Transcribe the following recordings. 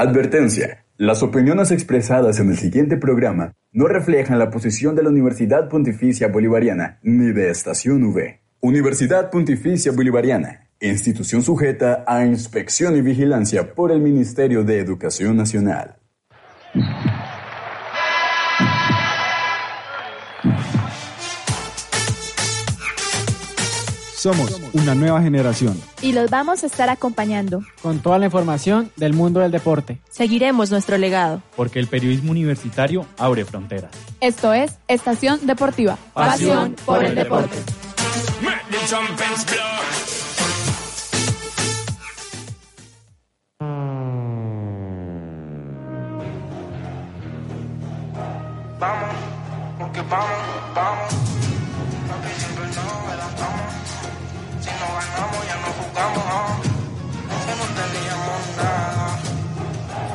Advertencia. Las opiniones expresadas en el siguiente programa no reflejan la posición de la Universidad Pontificia Bolivariana ni de Estación V. Universidad Pontificia Bolivariana, institución sujeta a inspección y vigilancia por el Ministerio de Educación Nacional. Somos una nueva generación. Y los vamos a estar acompañando. Con toda la información del mundo del deporte. Seguiremos nuestro legado. Porque el periodismo universitario abre fronteras. Esto es Estación Deportiva. Pasión, por el deporte. Vamos, porque vamos, vamos. Si no ganamos, ya no jugamos. ¿ah? Que no teníamos nada.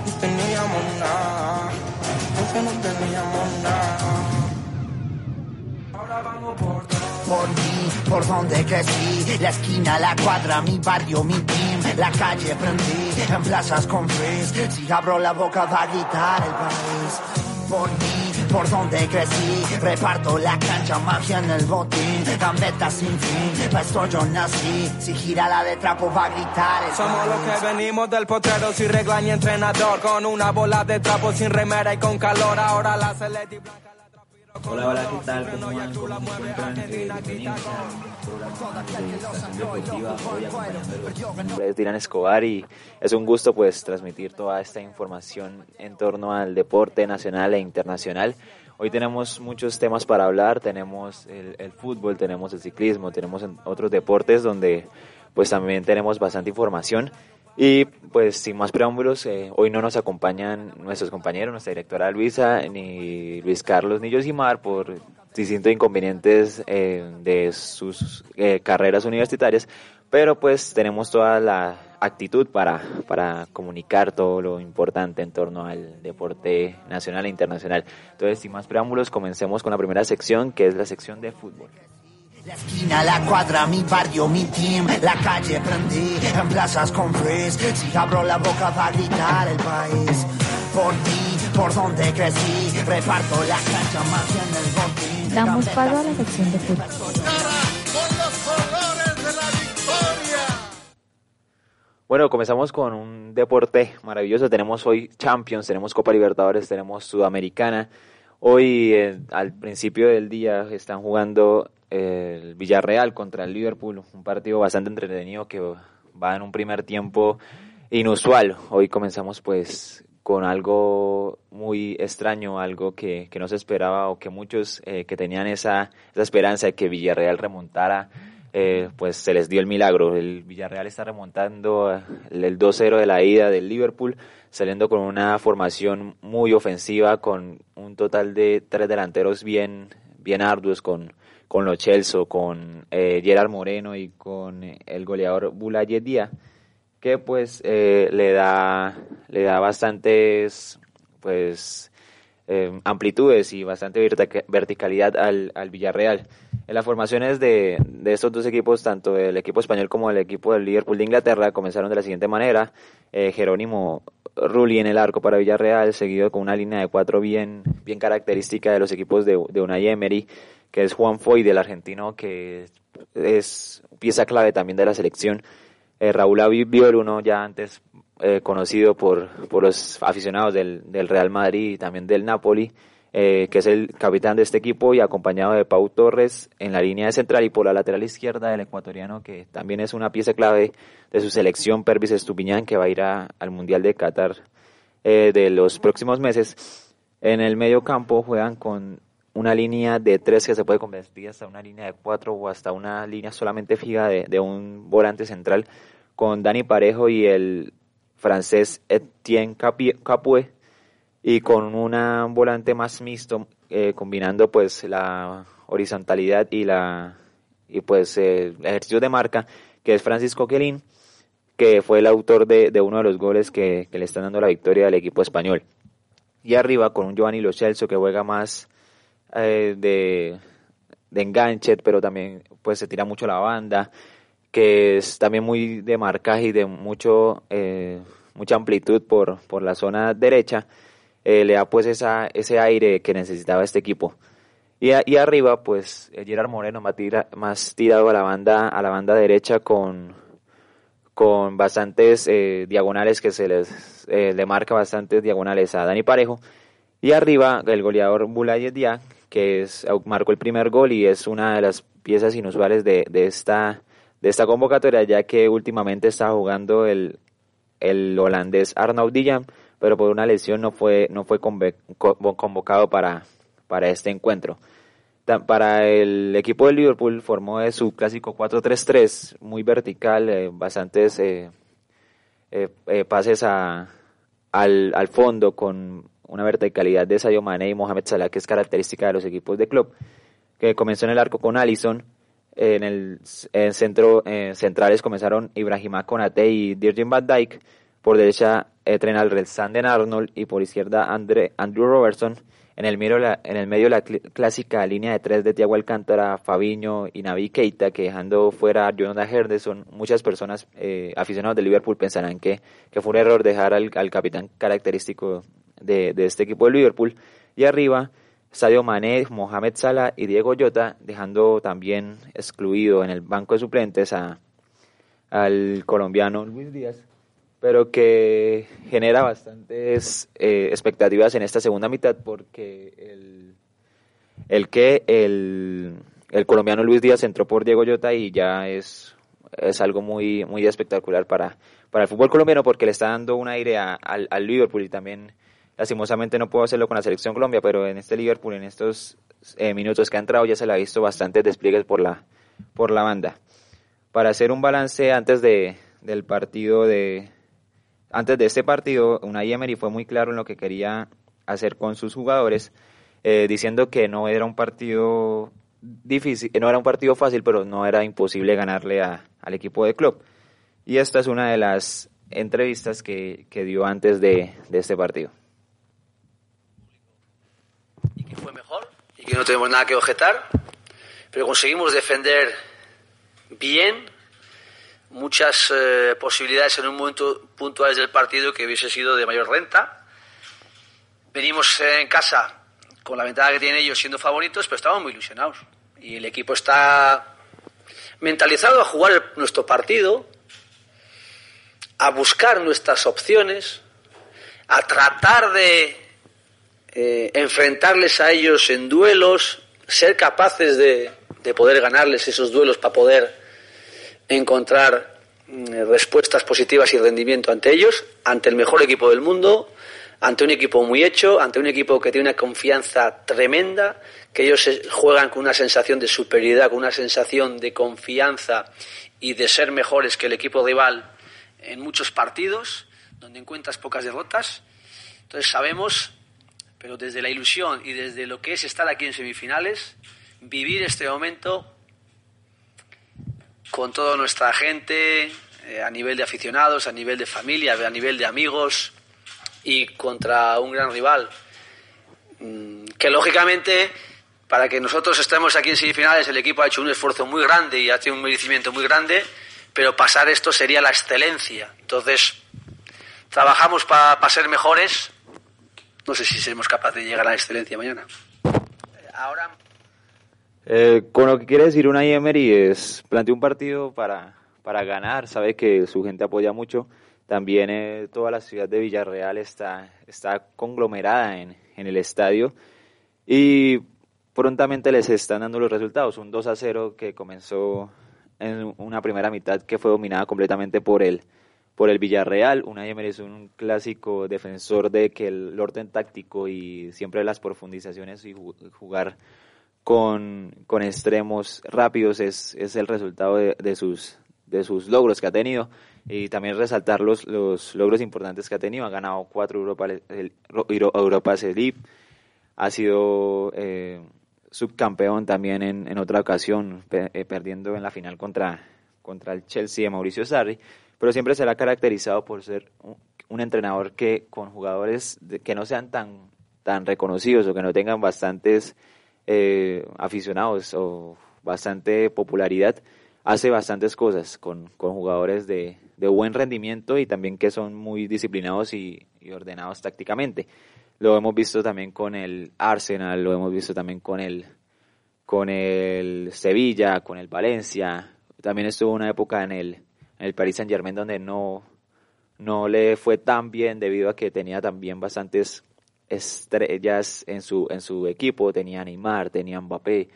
No teníamos nada. Que no teníamos nada. Ahora vamos por. Por mí, por donde crecí, la esquina, la cuadra, mi barrio, mi team, la calle prendí, en plazas con frizz, si abro la boca va a gritar el país. Por mí, por donde crecí, reparto la cancha, magia en el botín, gambetas sin fin, pa' esto yo nací, si gira la de trapo va a gritar Somos los que venimos del potrero sin regla ni entrenador, con una bola de trapo sin remera y con calor. Ahora la celeste blanca Hola, hola. ¿qué tal? ¿Cómo van? ¿Cómo se encuentran? Eh, Bienvenidos al programa de Estación Deportiva. Hoy acompañándolos. Es Dylan Escobar y es un gusto pues transmitir toda esta información en torno al deporte nacional e internacional. Hoy tenemos muchos temas para hablar, tenemos el, el fútbol, tenemos el ciclismo, tenemos en- otros deportes donde pues también tenemos bastante información. Y pues sin más preámbulos, eh, hoy no nos acompañan nuestros compañeros, nuestra directora Luisa, ni Luis Carlos, ni Yosimar por distintos inconvenientes eh, de sus eh, carreras universitarias, pero pues tenemos toda la actitud para, para comunicar todo lo importante en torno al deporte nacional e internacional. Entonces, sin más preámbulos, comencemos con la primera sección, que es la sección de fútbol. La esquina, la cuadra, mi barrio, mi team, la calle prendí, en plazas con frizz, si abro la boca va a gritar el país. Por ti, por donde crecí, reparto la cancha, magia en el botín. Damos paso a la sección de fútbol. Bueno, comenzamos con un deporte maravilloso. Tenemos hoy Champions, tenemos Copa Libertadores, tenemos Sudamericana. Hoy, eh, al principio del día, están jugando el Villarreal contra el Liverpool. Un partido bastante entretenido que va en un primer tiempo inusual. Hoy comenzamos pues con algo muy extraño, algo que, que no se esperaba o que muchos eh, que tenían esa, esa esperanza de que Villarreal remontara eh, pues se les dio el milagro. El Villarreal está remontando eh, el, el 2-0 de la ida del Liverpool, saliendo con una formación muy ofensiva, con un total de tres delanteros bien, bien arduos, con, con Lo Celso, con eh, Gerard Moreno y con eh, el goleador Boulaye Díaz, que pues eh, le da, le da bastantes pues amplitudes y bastante vertica- verticalidad al, al Villarreal. En las formaciones de, de estos dos equipos, tanto el equipo español como el equipo del Liverpool de Inglaterra, comenzaron de la siguiente manera. Jerónimo Rulli en el arco para Villarreal, seguido con una línea de cuatro bien, bien característica de los equipos de, de Unai Emery, que es Juan Foy del argentino, que es pieza clave también de la selección. Eh, Raúl Aviviol, uno ya antes eh, conocido por, por los aficionados del, del Real Madrid y también del Napoli, eh, que es el capitán de este equipo y acompañado de Pau Torres en la línea de central y por la lateral izquierda del ecuatoriano, que también es una pieza clave de su selección, Pervis Estupiñán, que va a ir a- al Mundial de Qatar de los próximos meses. En el medio campo juegan con una línea de tres que se puede convertir hasta una línea de cuatro o hasta una línea solamente fija de, un volante central con Dani Parejo y el francés Etienne Capoue y con un volante más mixto eh, combinando pues la horizontalidad y la y pues eh, el ejercicio de marca que es Francisco Quelín que fue el autor de, uno de los goles que, que le están dando la victoria al equipo español. Y arriba con un Giovanni Lo Celso que juega más eh, de, de enganche, pero también pues se tira mucho la banda, que es también muy de marcaje y de mucho eh, mucha amplitud por, por la zona derecha, eh, le da pues esa, ese aire que necesitaba este equipo. Y, arriba, pues Gerard Moreno más, tira, tirado a la banda, a la banda derecha con, con bastantes diagonales que se le marca bastantes diagonales a Dani Parejo. Y arriba el goleador Bulay Dia, que es, marcó el primer gol y es una de las piezas inusuales de, esta, convocatoria, ya que últimamente está jugando el, holandés Arnaud Dillam, pero por una lesión no fue, no fue convocado para, este encuentro. Para el equipo de Liverpool formó su clásico 4-3-3, muy vertical, eh, bastantes eh, eh, pases a, al, al, fondo con una verticalidad de Sadio Mane y Mohamed Salah, que es característica de los equipos de club, que comenzó en el arco con Allison, en el en centro centrales comenzaron Ibrahima Konate y Virgin van Dijk, por derecha eh, Trenal Sanden Arnold y por izquierda Andre, Andrew Robertson, en el, medio, la, en el medio la cl clásica línea de tres de Tiago Alcántara, Fabiño y Navi Keita, que dejando fuera a Jonathan Henderson, muchas personas eh, aficionados de Liverpool pensarán que, que fue un error dejar al, al capitán característico de, de, este equipo de Liverpool. Y arriba, Sadio Mané, Mohamed Salah y Diego Jota, dejando también excluido en el banco de suplentes a, al colombiano Luis Díaz pero que genera bastantes eh, expectativas en esta segunda mitad porque el, el que el, el, colombiano Luis Díaz entró por Diego Llota y ya es, es algo muy, muy espectacular para, para el fútbol colombiano porque le está dando un aire al, al Liverpool y también lastimosamente no puedo hacerlo con la selección Colombia, pero en este Liverpool, en estos eh, minutos que ha entrado, ya se le ha visto bastantes despliegues por la, por la banda. Para hacer un balance antes de, del partido de, antes de este partido, Unai Emery fue muy claro en lo que quería hacer con sus jugadores, eh, diciendo que no era un partido difícil, no era un partido fácil, pero no era imposible ganarle a, al equipo de club. Y esta es una de las entrevistas que, que dio antes de, de este partido. Y que fue mejor y no tenemos nada que objetar, pero conseguimos defender bien, muchas eh, posibilidades en un momento puntuales del partido que hubiese sido de mayor renta. Venimos en casa con la ventaja que tienen ellos siendo favoritos, pero estamos muy ilusionados. Y el equipo está mentalizado a jugar nuestro partido, a buscar nuestras opciones, a tratar de eh, enfrentarles a ellos en duelos, ser capaces de, de poder ganarles esos duelos para poder encontrar mm, respuestas positivas y rendimiento ante ellos, ante el mejor equipo del mundo, ante un equipo muy hecho, ante un equipo que tiene una confianza tremenda, que ellos juegan con una sensación de superioridad, con una sensación de confianza y de ser mejores que el equipo rival en muchos partidos, donde encuentras pocas derrotas. Entonces sabemos, pero desde la ilusión y desde lo que es estar aquí en semifinales, vivir este momento con toda nuestra gente, eh, a nivel de aficionados, a nivel de familia, a nivel de amigos y contra un gran rival. Mm, que lógicamente, para que nosotros estemos aquí en semifinales, el equipo ha hecho un esfuerzo muy grande y ha tenido un merecimiento muy grande, pero pasar esto sería la excelencia. Entonces, trabajamos para pa ser mejores. No sé si seremos capaces de llegar a la excelencia mañana. Ahora. Eh, con lo que quiere decir una Emery es plantea un partido para, para ganar, sabe que su gente apoya mucho. También eh, toda la ciudad de Villarreal está, está conglomerada en, en el estadio y prontamente les están dando los resultados. Un 2 a 0 que comenzó en una primera mitad que fue dominada completamente por el, por el Villarreal. Una Emery es un clásico defensor de que el orden táctico y siempre las profundizaciones y jugar con, con extremos rápidos es, es el resultado de, de, sus, de sus logros que ha tenido y también resaltar los, los logros importantes que ha tenido. Ha ganado cuatro Europa, el, Europa League, ha sido eh, subcampeón también en, en otra ocasión, eh, perdiendo en la final contra, contra el Chelsea de Mauricio Sarri, pero siempre será caracterizado por ser un, entrenador que con jugadores que no sean tan, tan reconocidos o que no tengan bastantes eh, aficionados o bastante popularidad, hace bastantes cosas con, con jugadores de, de buen rendimiento y también que son muy disciplinados y, y ordenados tácticamente. Lo hemos visto también con el Arsenal, lo hemos visto también con el, con el Sevilla, con el Valencia. También estuvo una época en el, el Paris Saint Germain donde no, no le fue tan bien debido a que tenía también bastantes estrellas en su, en su equipo. Tenía Neymar, tenía Mbappé,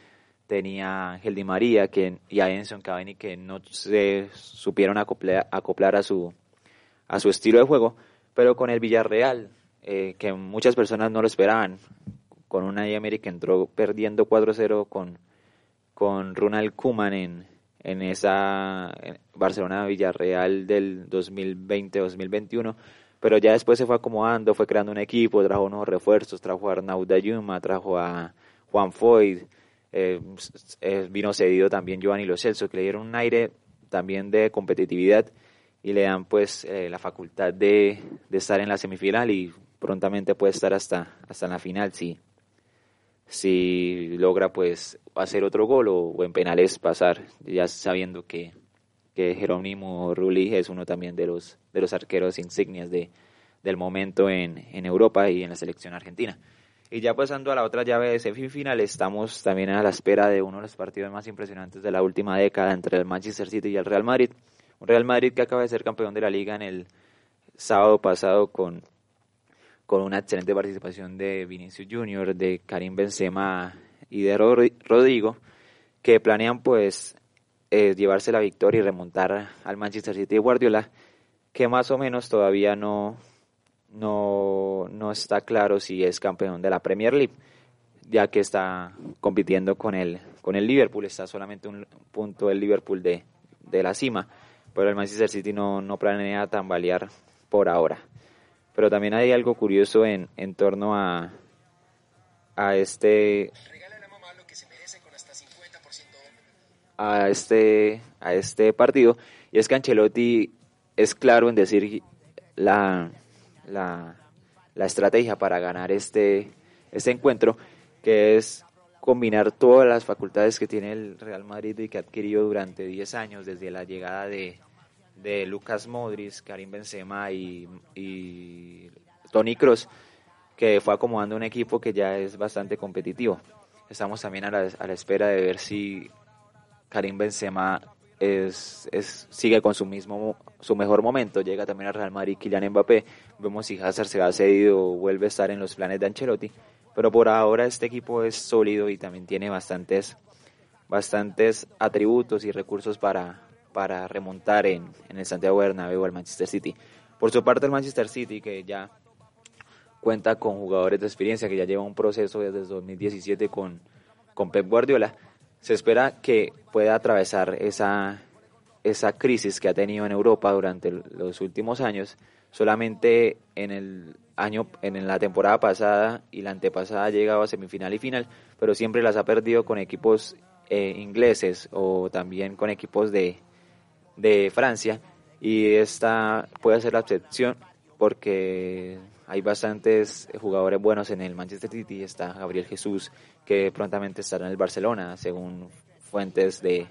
tenía Ángel Di María que, y a Enson Cavani que no se supieron acoplar, acoplar a, su, a su estilo de juego. Pero con el Villarreal, eh, que muchas personas no lo esperaban, con una Emery que entró perdiendo 4-0 con, con Ronald Koeman en, en esa Barcelona-Villarreal del 2020-2021, pero ya después se fue acomodando, fue creando un equipo, trajo unos refuerzos, trajo a Arnaud Dayuma, trajo a Juan Foyd, eh, eh, vino cedido también Giovanni Lo Celso, que le dieron un aire también de competitividad y le dan pues eh, la facultad de, de, estar en la semifinal y prontamente puede estar hasta, hasta la final si, si logra pues hacer otro gol o, en penales pasar, ya sabiendo que, que Jerónimo Rulli es uno también de los, de los arqueros insignias de, del momento en, en Europa y en la selección argentina. Y ya pasando a la otra llave de semifinal, estamos también a la espera de uno de los partidos más impresionantes de la última década entre el Manchester City y el Real Madrid. Un Real Madrid que acaba de ser campeón de la liga en el sábado pasado con, con una excelente participación de Vinicius Junior, de Karim Benzema y de Rodrigo, que planean pues eh, llevarse la victoria y remontar al Manchester City de Guardiola, que más o menos todavía no, no, no está claro si es campeón de la Premier League, ya que está compitiendo con el, con el Liverpool, está solamente un punto el Liverpool de, de la cima, pero el Manchester City no, no planea tambalear por ahora. Pero también hay algo curioso en, en torno a, a este a este a este partido. Y es que Ancelotti es claro en decir la la, la estrategia para ganar este, este encuentro, que es combinar todas las facultades que tiene el Real Madrid y que ha adquirido durante 10 años, desde la llegada de, de Lucas Modric, Karim Benzema y, y Tony Kroos, que fue acomodando un equipo que ya es bastante competitivo. Estamos también a la, a la espera de ver si Karim Benzema es, es, sigue con su mismo su mejor momento, llega también al Real Madrid Kylian Mbappé, vemos si Hazard se ha cedido o vuelve a estar en los planes de Ancelotti, pero por ahora este equipo es sólido y también tiene bastantes bastantes atributos y recursos para, para remontar en, en el Santiago Bernabéu al Manchester City. Por su parte el Manchester City que ya cuenta con jugadores de experiencia, que ya lleva un proceso desde 2017 con, con Pep Guardiola, se espera que pueda atravesar esa, esa crisis que ha tenido en Europa durante los últimos años. Solamente en el año, en la temporada pasada y la antepasada ha llegado a semifinal y final, pero siempre las ha perdido con equipos eh, ingleses o también con equipos de, de Francia. Y esta puede ser la excepción porque hay bastantes jugadores buenos en el Manchester City. Está Gabriel Jesús, que prontamente estará en el Barcelona, según fuentes de,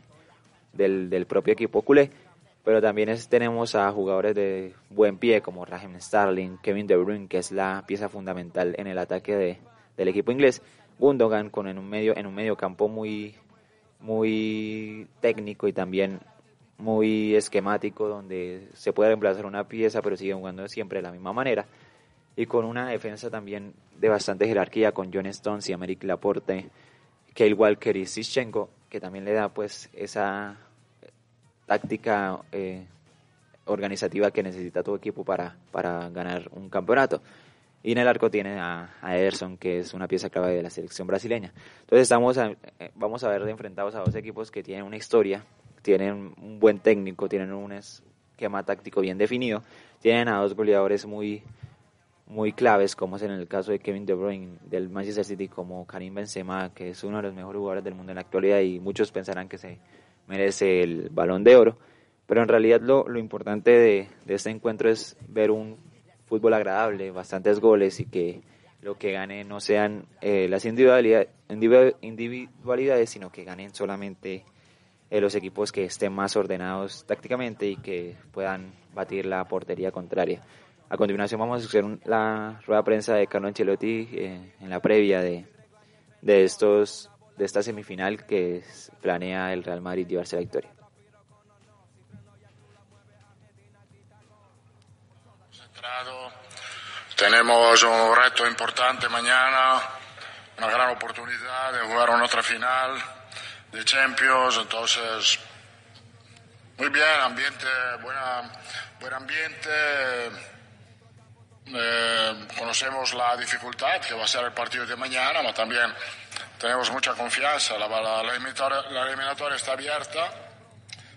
del, del propio equipo culé. Pero también tenemos a jugadores de buen pie como Raheem Starling, Kevin De Bruyne, que es la pieza fundamental en el ataque de, del equipo inglés. Gundogan con en un medio en un medio campo muy muy técnico y también muy esquemático donde se puede reemplazar una pieza pero sigue jugando siempre de la misma manera y con una defensa también de bastante jerarquía con John Stones y Americ Laporte, Kyle Walker y Sischenko, que también le da pues esa táctica eh, organizativa que necesita todo equipo para, para ganar un campeonato. Y en el arco tiene a, Ederson, que es una pieza clave de la selección brasileña. Entonces estamos eh, vamos a ver enfrentados a dos equipos que tienen una historia, tienen un buen técnico, tienen un esquema táctico bien definido, tienen a dos goleadores muy, muy claves, como es en el caso de Kevin De Bruyne del Manchester City, como Karim Benzema, que es uno de los mejores jugadores del mundo en la actualidad y muchos pensarán que se merece el balón de oro. Pero en realidad lo, lo importante de, de, este encuentro es ver un fútbol agradable, bastantes goles y que lo que gane no sean eh, las individualidades, individualidades, sino que ganen solamente eh, los equipos que estén más ordenados tácticamente y que puedan batir la portería contraria. A continuación vamos a escuchar la rueda de prensa de Carlo Ancelotti eh, en la previa de, de, estos, de esta semifinal que planea el Real Madrid llevarse la victoria. Tenemos un reto importante mañana, una gran oportunidad de jugar una otra final de Champions, entonces muy bien, ambiente, buena, buen ambiente. Eh, conocemos la dificultad que va a ser el partido de mañana, pero también tenemos mucha confianza. La, eliminatoria, la eliminatoria está abierta.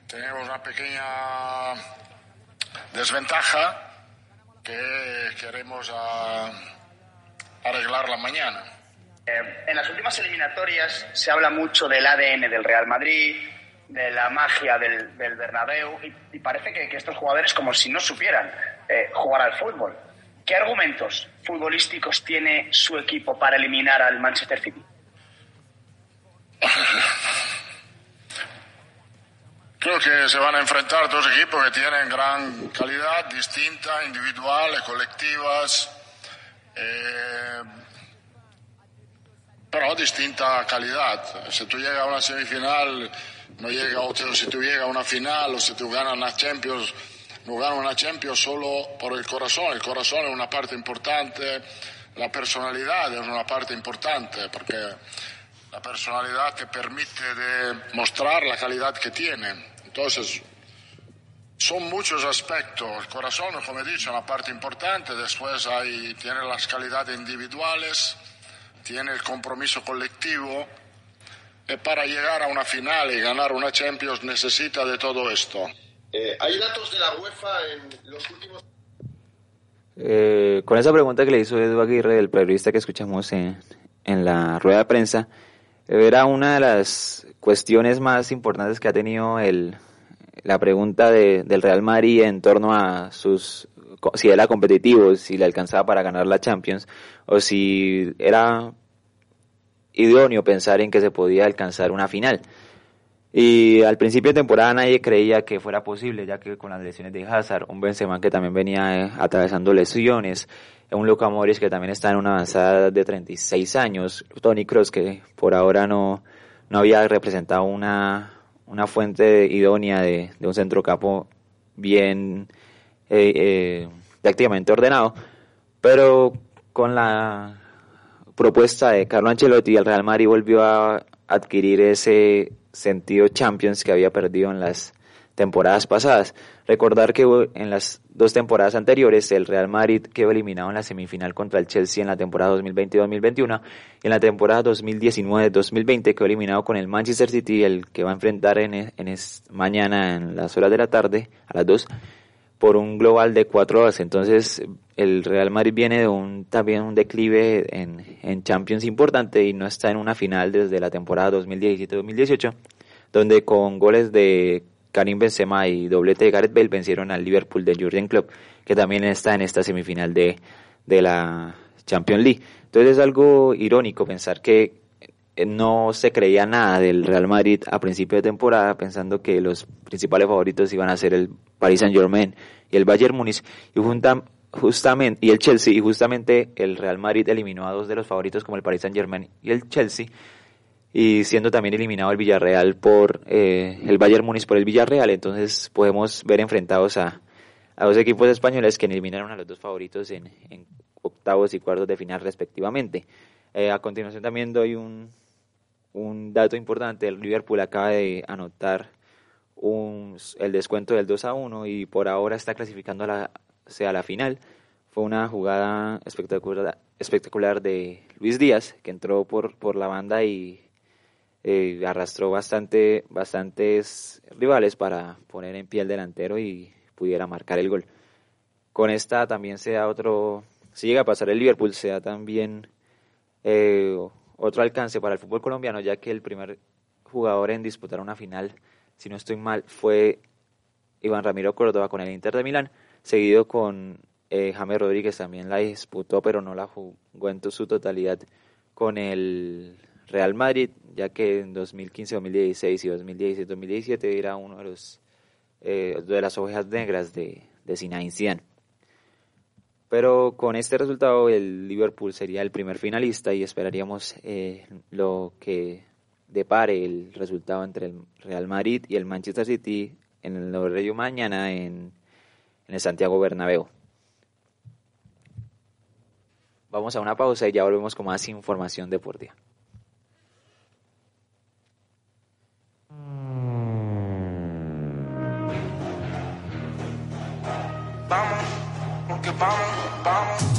Tenemos una pequeña desventaja que queremos a, arreglarla mañana. Eh, en las últimas eliminatorias se habla mucho del ADN del Real Madrid, de la magia del, del Bernabéu y, y parece que, que, estos jugadores como si no supieran eh, jugar al fútbol. ¿Qué argumentos futbolísticos tiene su equipo para eliminar al Manchester City? Creo que se van a enfrentar dos equipos que tienen gran calidad, distinta, individuales, colectivas, eh, pero distinta calidad. Si tú llegas a una semifinal, no llega, o si tú llegas a una final, o si tú ganas una Champions, no ganas una Champions solo por el corazón. El corazón es una parte importante, la personalidad es una parte importante, porque la personalidad te permite de mostrar la calidad que tiene. Entonces, son muchos aspectos. El corazón, como he dicho, es una parte importante. Después hay, tiene las calidades individuales, tiene el compromiso colectivo. Y para llegar a una final y ganar una Champions necesita de todo esto. Eh, ¿Hay datos de la UEFA en los últimos... Eh, con esa pregunta que le hizo Edu Aguirre, el periodista que escuchamos en, en la rueda de prensa, era una de las cuestiones más importantes que ha tenido el, la pregunta de, del Real Madrid en torno a sus si era competitivo, si le alcanzaba para ganar la Champions o si era idóneo pensar en que se podía alcanzar una final. Y al principio de temporada nadie creía que fuera posible, ya que con las lesiones de Hazard, un Benzema que también venía eh, atravesando lesiones, un Luka Modric que también está en una avanzada de 36 años, Tony Kroos que por ahora no, no había representado una, una fuente idónea de, de un centrocapo bien eh, eh, prácticamente ordenado, pero con la propuesta de Carlo Ancelotti el Real Madrid volvió a adquirir ese sentido Champions que había perdido en las temporadas pasadas. Recordar que en las dos temporadas anteriores el Real Madrid quedó eliminado en la semifinal contra el Chelsea en la temporada 2020-2021 y en la temporada 2019-2020 quedó eliminado con el Manchester City, el que va a enfrentar en, en mañana en las horas de la tarde, a las 2, por un global de 4 horas. Entonces el Real Madrid viene de un también un declive en, en Champions importante y no está en una final desde la temporada 2017-2018, donde con goles de Karim Benzema y doblete de Gareth Bale vencieron al Liverpool de Jurgen Klopp, que también está en esta semifinal de, de la Champions League. Entonces es algo irónico pensar que no se creía nada del Real Madrid a principio de temporada, pensando que los principales favoritos iban a ser el Paris Saint Germain y el Bayern Múnich, y justamente, y el Chelsea, y justamente el Real Madrid eliminó a dos de los favoritos como el Paris Saint Germain y el Chelsea, y siendo también eliminado el Villarreal por eh, el Bayern Múnich por el Villarreal, entonces podemos ver enfrentados a, a dos equipos españoles que eliminaron a los dos favoritos en, en octavos y cuartos de final respectivamente. Eh, a continuación también doy un, un dato importante, el Liverpool acaba de anotar un, el descuento del 2 a 1 y por ahora está clasificando a la, sea, la final. Fue una jugada espectacular, espectacular de Luis Díaz, que entró por, por la banda y eh, arrastró bastante, bastantes rivales para poner en pie el delantero y pudiera marcar el gol. Con esta también se da otro, si llega a pasar el Liverpool, se da también eh, otro alcance para el fútbol colombiano, ya que el primer jugador en disputar una final, si no estoy mal, fue Iván Ramiro Córdoba con el Inter de Milán, seguido con eh, James Rodríguez, también la disputó, pero no la jugó en su totalidad con el Real Madrid, ya que en 2015, 2016 y 2016, 2017 era uno de los eh, de las ovejas negras de, de Zinedine Zidane. Pero con este resultado el Liverpool sería el primer finalista y esperaríamos eh, lo que depare el resultado entre el Real Madrid y el Manchester City en el horario mañana en, en Santiago Bernabéu. Vamos a una pausa y ya volvemos con más información deportiva. Vamos, porque vamos, vamos.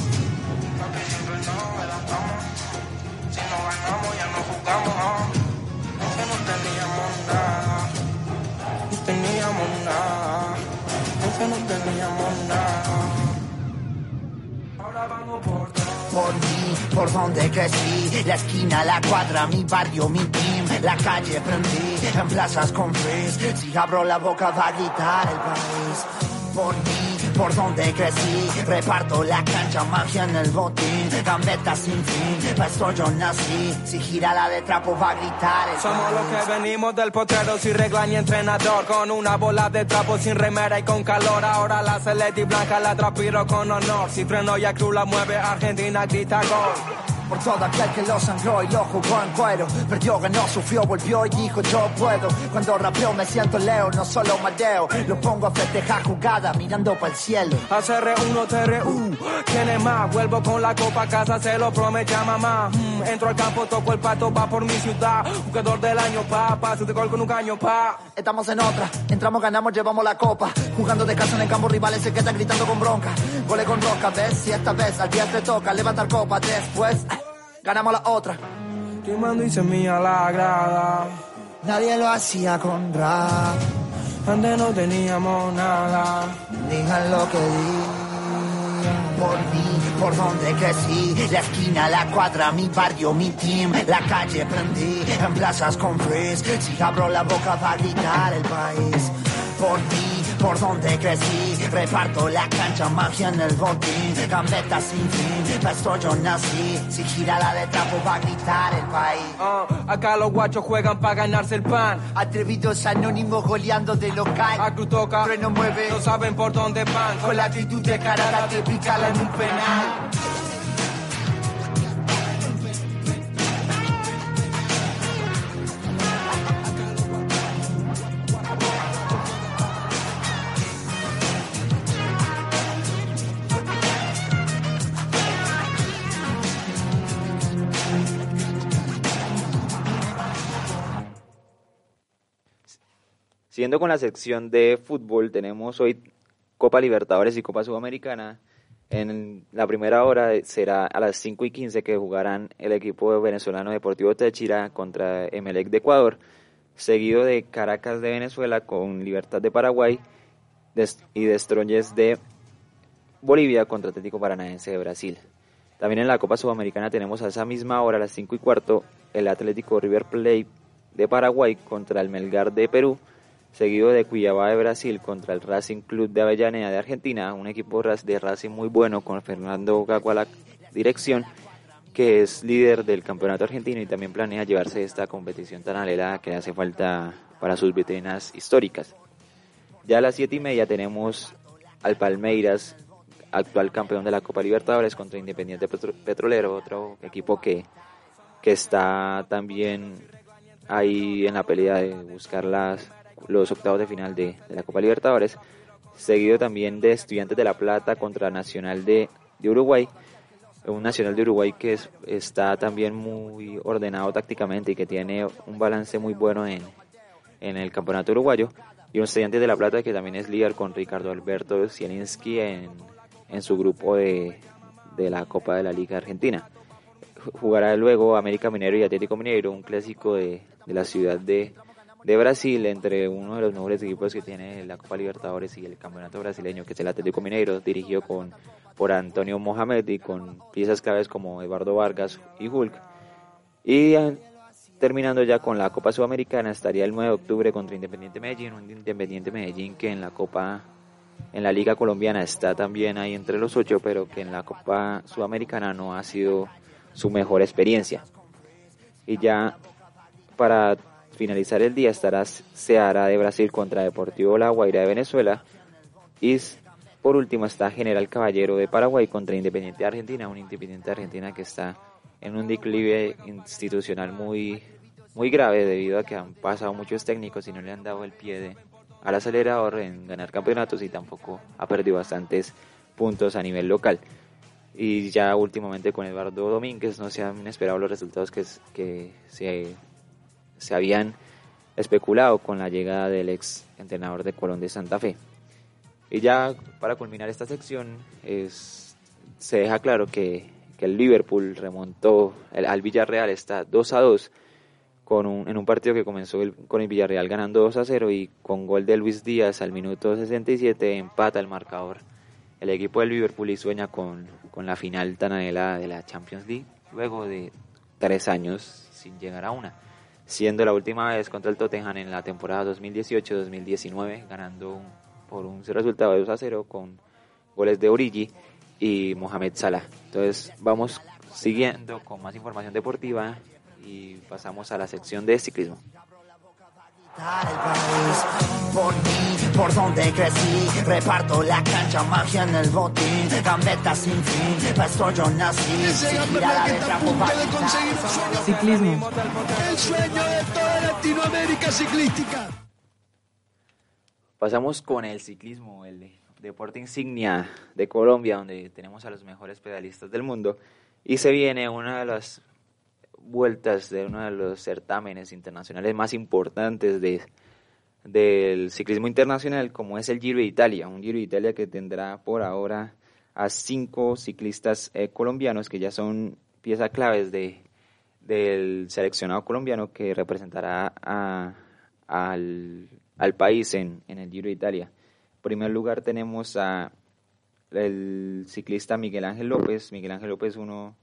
Por mí, por donde crecí, la esquina, la cuadra, mi barrio, mi team, la calle prendí, en plazas con frizz, si abro la boca va a gritar el país. Por mí, por donde crecí, reparto la cancha, magia en el botín, gambeta sin fin, pa' esto yo nací, si gira la de trapo va a gritar el Somos los que venimos del potrero sin regla ni entrenador. Con una bola de trapo sin remera y con calor. Ahora la celeste y blanca la trapiro con honor. Si freno y cruz la mueve Argentina grita gol Por todo aquel que lo sangró y lo jugó en cuero. Perdió, ganó, sufrió, volvió y dijo yo puedo. Cuando rapeo me siento leo, no solo madeo. Lo pongo a festejar jugada mirando para el cielo. ACR1 TRU, tiene más, vuelvo con la copa a casa, se lo promete a mamá. Mm, entro al campo, toco el pato, va por mi ciudad. Jugador del año, pa, pa, de gol con un caño, pa. Estamos en otra, entramos, ganamos, llevamos la copa. Jugando de casa en el campo, rivales se quedan gritando con bronca. Gole con roca, ves, si esta vez al día te toca levantar copa, después ganamos la otra. Quemando y semilla la grada. Nadie lo hacía con rap. Antes no teníamos nada. Digan lo que digan. Por mí, por donde crecí, la esquina, la cuadra, mi barrio, mi team, la calle prendí, en plazas con frizz, si abro la boca va a gritar el país. Por mí, por donde crecí, reparto la cancha, magia en el botín, gambeta sin fin, pa' esto yo nací, si gira la de trapo va a gritar el país. Ah, acá los guachos juegan para ganarse el pan. Atrevidos anónimos goleando de local. A toca, Freno mueve, no saben por dónde van. con la actitud de carada te picala en un penal. Siguiendo con la sección de fútbol, tenemos hoy Copa Libertadores y Copa Sudamericana. En la primera hora será a las 5 y 15 que jugarán el equipo venezolano Deportivo Táchira contra Emelec de Ecuador, seguido de Caracas de Venezuela con Libertad de Paraguay y Destroyes de Bolivia contra Atlético Paranaense de Brasil. También en la Copa Sudamericana tenemos a esa misma hora, a las 5 y cuarto, el Atlético River Plate de Paraguay contra el Melgar de Perú, seguido de Cuiabá de Brasil contra el Racing Club de Avellaneda de Argentina, un equipo de Racing muy bueno con Fernando Gago a la dirección, que es líder del campeonato argentino y también planea llevarse esta competición tan alelada que hace falta para sus vitrinas históricas. Ya a las siete y media tenemos al Palmeiras, actual campeón de la Copa Libertadores, contra Independiente Petro- Petrolero, otro equipo que, que está también ahí en la pelea de buscar las, los octavos de final de, la Copa Libertadores, seguido también de Estudiantes de La Plata contra Nacional de, Uruguay, un Nacional de Uruguay que es- está también muy ordenado tácticamente y que tiene un balance muy bueno en, en el campeonato uruguayo, y un Estudiantes de La Plata que también es líder con Ricardo Alberto Zielinski en, en su grupo de, de la Copa de la Liga Argentina. Jugará luego América Minero y Atlético Mineiro, un clásico de, de la ciudad de, de Brasil, entre uno de los mejores equipos que tiene la Copa Libertadores y el campeonato brasileño, que es el Atlético Mineiro, dirigido con, por Antonio Mohamed y con piezas claves como Eduardo Vargas y Hulk. Y eh, terminando ya con la Copa Sudamericana, estaría el 9 de octubre contra Independiente Medellín, un Independiente Medellín que en la Copa, en la Liga Colombiana está también ahí entre los ocho, pero que en la Copa Sudamericana no ha sido su mejor experiencia. Y ya para finalizar el día estará Seara de Brasil contra Deportivo La Guaira de Venezuela. Y por último está General Caballero de Paraguay contra Independiente de Argentina, un Independiente de Argentina que está en un declive institucional muy, muy grave debido a que han pasado muchos técnicos y no le han dado el pie de, al acelerador en ganar campeonatos y tampoco ha perdido bastantes puntos a nivel local. Y ya últimamente con Eduardo Domínguez no se han esperado los resultados que, que se, se habían especulado con la llegada del ex entrenador de Colón de Santa Fe. Y ya para culminar esta sección se deja claro que, el Liverpool remontó al Villarreal, está 2 a 2 con en un partido que comenzó con el Villarreal ganando 2 a 0 y con gol de Luis Díaz al minuto 67 empata el marcador. El equipo del Liverpool y sueña con, con la final tan anhelada de la Champions League luego de tres años sin llegar a una, siendo la última vez contra el Tottenham en la temporada 2018-2019 ganando un por un resultado de 2 a 0 con goles de Origi y Mohamed Salah. Entonces vamos siguiendo con más información deportiva y pasamos a la sección de ciclismo. Por mí, por donde crecí, reparto la cancha, magia en el botín, gambeta sin fin, esto yo nací, Ciclismo. El sueño de toda Latinoamérica ciclística. Pasamos con el ciclismo, el deporte insignia de Colombia, donde tenemos a los mejores pedalistas del mundo. Y se viene una de las vueltas de uno de los certámenes internacionales más importantes de, del ciclismo internacional, como es el Giro de Italia. Un Giro de Italia que tendrá por ahora a cinco ciclistas eh, colombianos que ya son piezas claves de, del seleccionado colombiano que representará a, al al país en, en el Giro de Italia. En primer lugar tenemos a el ciclista Miguel Ángel López. Miguel Ángel López uno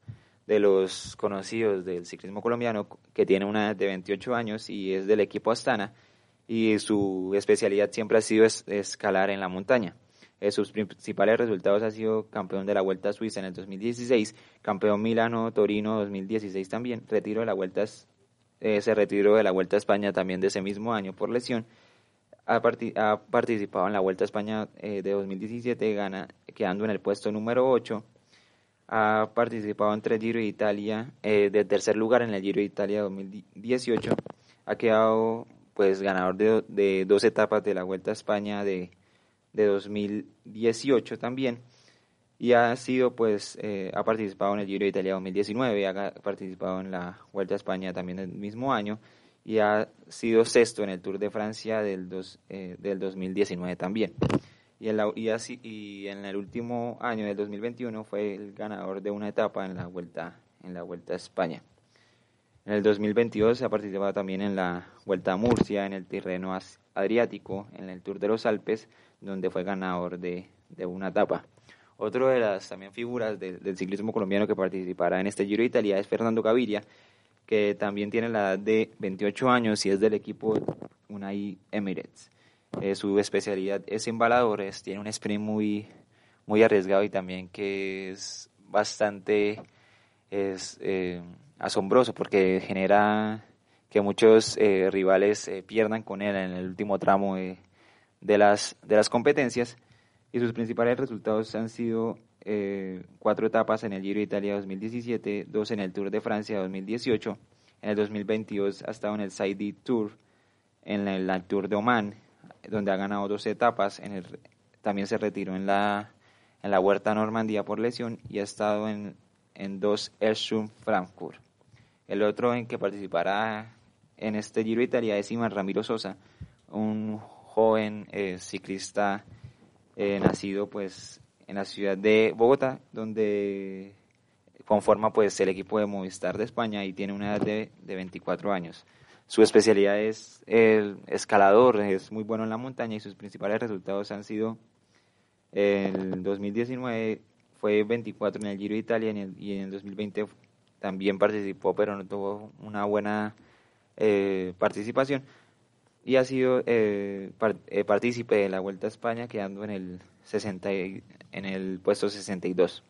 de los conocidos del ciclismo colombiano que tiene una de 28 años y es del equipo Astana y su especialidad siempre ha sido escalar en la montaña. Eh, sus principales resultados ha sido campeón de la Vuelta a Suiza en el 2016, campeón Milano Torino 2016 también, retiro de la Vuelta eh, se retiró de la Vuelta a España también de ese mismo año por lesión ha, participado en la Vuelta a España eh, de 2017, gana, quedando en el puesto número 8. Ha participado en tres Giro de Italia, eh, de tercer lugar en el Giro de Italia 2018. Ha quedado pues ganador de, dos etapas de la Vuelta a España de, de 2018 también y ha sido pues eh, ha participado en el Giro de Italia 2019 ha participado en la Vuelta a España también el mismo año y ha sido sexto en el Tour de Francia del, dos, eh, del 2019 también. Y en, el último año del 2021 fue el ganador de una etapa en la Vuelta, en la Vuelta a España. En el 2022 ha participado también en la Vuelta a Murcia, en el Tirreno Adriático, en el Tour de los Alpes, donde fue ganador de, de una etapa. Otro de las también figuras del ciclismo colombiano que participará en este Giro de Italia es Fernando Gaviria, que también tiene la edad de 28 años y es del equipo Unai Emirates. Eh, su especialidad es embaladores, tiene un sprint muy, muy arriesgado y también que es bastante eh, asombroso porque genera que muchos eh, rivales pierdan con él en el último tramo de, las, de las competencias. Y sus principales resultados han sido cuatro etapas en el Giro de Italia 2017, dos en el Tour de Francia 2018, en el 2022 ha estado en el Saidi Tour, en el, Tour de Oman, donde ha ganado dos etapas, en el, también se retiró en la, en la Huerta Normandía por lesión y ha estado en, en dos Ersum Frankfurt. El otro en que participará en este Giro Italia es Iman Ramiro Sosa, un joven eh, ciclista eh, nacido pues en la ciudad de Bogotá, donde conforma pues el equipo de Movistar de España y tiene una edad de, de 24 años. Su especialidad es el escalador, es muy bueno en la montaña y sus principales resultados han sido el 2019 fue 24 en el Giro de Italia y en el 2020 también participó, pero no tuvo una buena eh, participación y ha sido eh, eh, partícipe de la Vuelta a España quedando en el 60 en el puesto 62.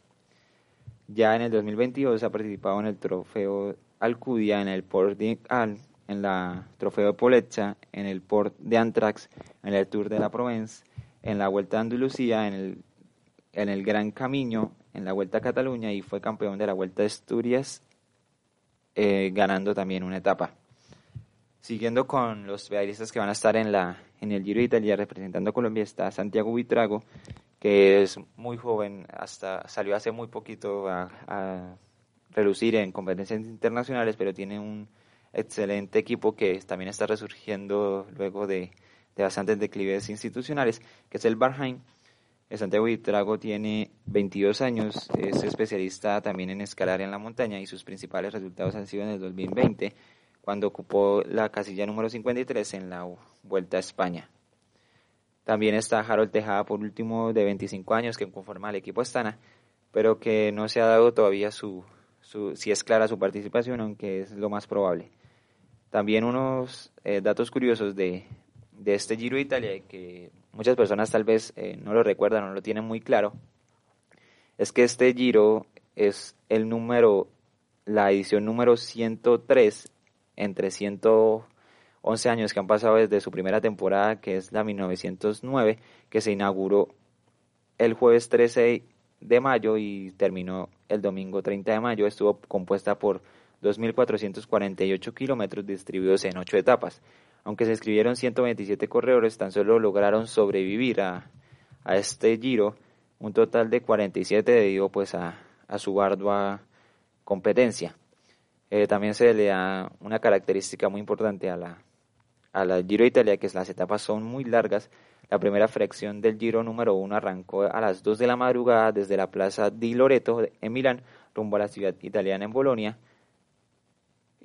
Ya en el 2022 ha participado en el trofeo Alcudia, en el Port de Al, en la Trofeo de Polecha, en el Port de Antrax, en el Tour de la Provence, en la Vuelta a Andalucía, en el, en el Gran Camino, en la Vuelta a Cataluña y fue campeón de la Vuelta de Asturias, eh, ganando también una etapa. Siguiendo con los pedalistas que van a estar en, la, en el Giro de Italia representando a Colombia está Santiago Buitrago, que es muy joven, hasta salió hace muy poquito a, a relucir en competencias internacionales, pero tiene un excelente equipo que también está resurgiendo luego de, de bastantes declives institucionales, que es el Barheim. Santiago Buitrago tiene 22 años, es especialista también en escalar en la montaña y sus principales resultados han sido en el 2020 cuando ocupó la casilla número 53 en la Vuelta a España. También está Harold Tejada, por último, de 25 años, que conforma el equipo Astana, pero que no se ha dado todavía su si es clara su participación, aunque es lo más probable. También unos eh, datos curiosos de, de, este Giro de Italia, que muchas personas tal vez eh, no lo recuerdan o no lo tienen muy claro, es que este Giro es el número, la edición número 103 entre 111 años que han pasado desde su primera temporada, que es la 1909, que se inauguró el jueves 13 de mayo y terminó el domingo 30 de mayo. Estuvo compuesta por 2.448 kilómetros distribuidos en ocho etapas. Aunque se escribieron 127 corredores, tan solo lograron sobrevivir a, a este giro un total de 47 debido pues a, a su ardua competencia. Eh, también se le da una característica muy importante a la, a la Giro Italia, que es las etapas son muy largas. La primera fracción del Giro número uno arrancó a las 2 de la madrugada desde la plaza di Loreto en Milán rumbo a la ciudad italiana en Bolonia.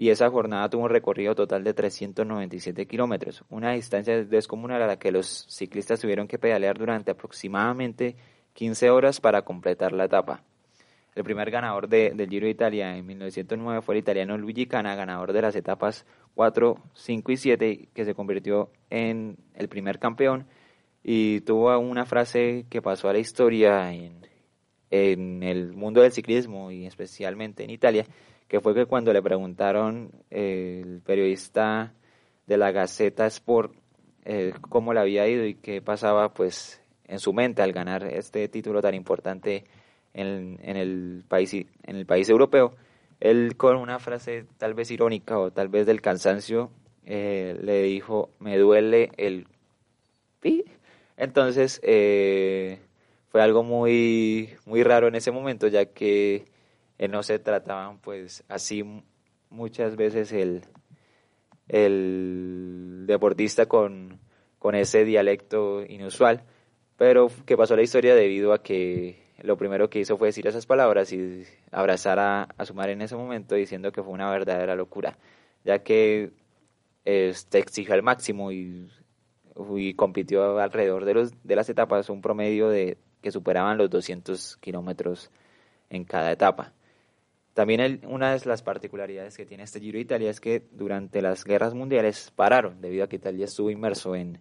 Y esa jornada tuvo un recorrido total de 397 kilómetros, una distancia descomunal a la que los ciclistas tuvieron que pedalear durante aproximadamente 15 horas para completar la etapa. El primer ganador de, del Giro de Italia en 1909 fue el italiano Luigi Cana, ganador de las etapas 4, 5 y 7, que se convirtió en el primer campeón y tuvo una frase que pasó a la historia en el mundo del ciclismo y especialmente en Italia, que fue que cuando le preguntaron eh, el periodista de la Gaceta Sport eh, cómo le había ido y qué pasaba pues en su mente al ganar este título tan importante en, en, el país, en el país europeo, él con una frase tal vez irónica o tal vez del cansancio eh, le dijo, me duele el pi. Entonces fue algo muy, muy raro en ese momento, ya que no se trataban pues así muchas veces el, el deportista con, con ese dialecto inusual, pero que pasó la historia debido a que lo primero que hizo fue decir esas palabras y abrazar a, a su madre en ese momento diciendo que fue una verdadera locura, ya que este, exigió al máximo y, y, compitió alrededor de, los, de las etapas un promedio de que superaban los 200 kilómetros en cada etapa. También el, una de las particularidades que tiene este Giro de Italia es que durante las guerras mundiales pararon debido a que Italia estuvo inmerso en,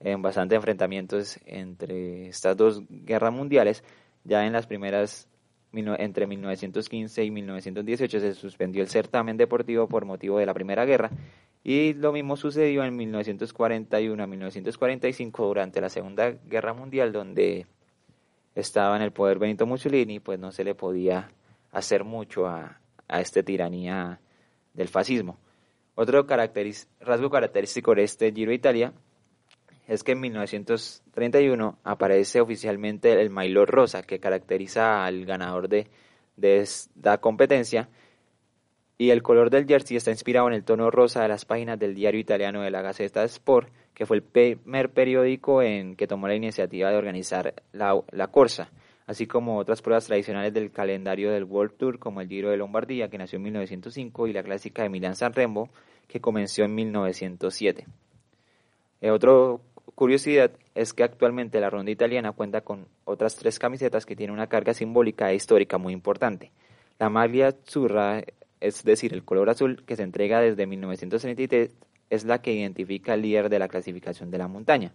en bastantes enfrentamientos entre estas dos guerras mundiales. Ya en las primeras, entre 1915 y 1918 se suspendió el certamen deportivo por motivo de la Primera Guerra y lo mismo sucedió en 1941 a 1945 durante la Segunda Guerra Mundial donde estaba en el poder Benito Mussolini, pues no se le podía hacer mucho a, a esta tiranía del fascismo. Otro rasgo característico de este Giro Italia es que en 1931 aparece oficialmente el maillot rosa que caracteriza al ganador de, de esta competencia y el color del jersey está inspirado en el tono rosa de las páginas del diario italiano de la Gaceta Sport, que fue el primer periódico en que tomó la iniciativa de organizar la, la Corsa, así como otras pruebas tradicionales del calendario del World Tour, como el Giro de Lombardía, que nació en 1905, y la clásica de Milán-San Remo, que comenzó en 1907. Eh, otro curiosidad es que actualmente la ronda italiana cuenta con otras tres camisetas que tienen una carga simbólica e histórica muy importante. La maglia azzurra, es decir, el color azul que se entrega desde 1933, es la que identifica al líder de la clasificación de la montaña.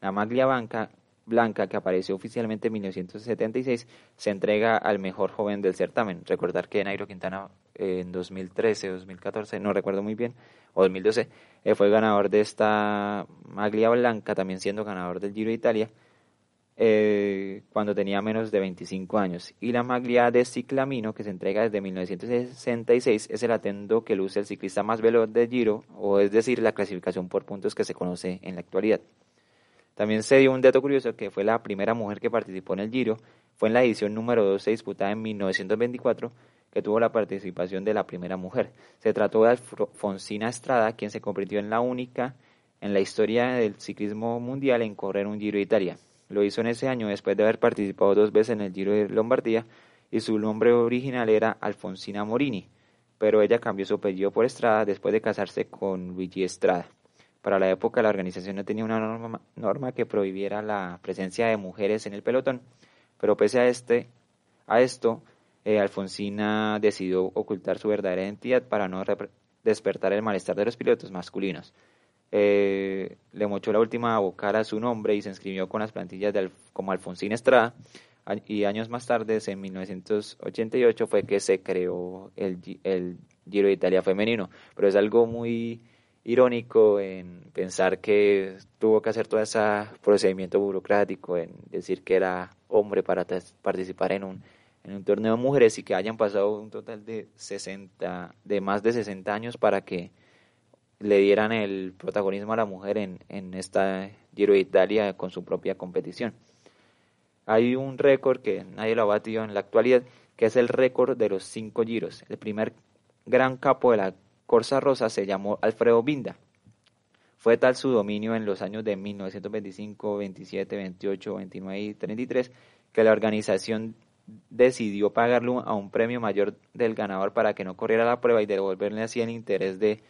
La maglia blanca blanca que apareció oficialmente en 1976 se entrega al mejor joven del certamen. Recordar que Nairo Quintana eh, en 2013, 2014, no recuerdo muy bien, o 2012, eh, fue ganador de esta maglia blanca, también siendo ganador del Giro de Italia, eh, cuando tenía menos de 25 años. Y la maglia de ciclamino, que se entrega desde 1966, es el atendo que luce el ciclista más veloz del Giro, o es decir, la clasificación por puntos que se conoce en la actualidad. También se dio un dato curioso que fue la primera mujer que participó en el Giro, fue en la edición número 12 disputada en 1924, que tuvo la participación de la primera mujer. Se trató de Alfonsina Estrada, quien se convirtió en la única en la historia del ciclismo mundial en correr un Giro de Italia. Lo hizo en ese año después de haber participado dos veces en el Giro de Lombardía y su nombre original era Alfonsina Morini, pero ella cambió su apellido por Estrada después de casarse con Luigi Estrada. Para la época la organización no tenía una norma, que prohibiera la presencia de mujeres en el pelotón, pero pese a, este, a esto, eh, Alfonsina decidió ocultar su verdadera identidad para no despertar el malestar de los pilotos masculinos. Eh, le mochó la última bocara a su nombre y se inscribió con las plantillas de como Alfonsina Estrada. Y años más tarde, en 1988, fue que se creó el, el Giro de Italia femenino. Pero es algo muy irónico en pensar que tuvo que hacer todo ese procedimiento burocrático, en decir que era hombre para participar en un, en un torneo de mujeres y que hayan pasado un total de 60, de más de 60 años para que le dieran el protagonismo a la mujer en, en esta Giro de Italia con su propia competición. Hay un récord que nadie lo ha batido en la actualidad, que es el récord de los cinco giros. El primer gran capo de la Corsa Rosa se llamó Alfredo Binda. Fue tal su dominio en los años de 1925, 27, 28, 29 y 33 que la organización decidió pagarle a un premio mayor del ganador para que no corriera la prueba y devolverle así el interés de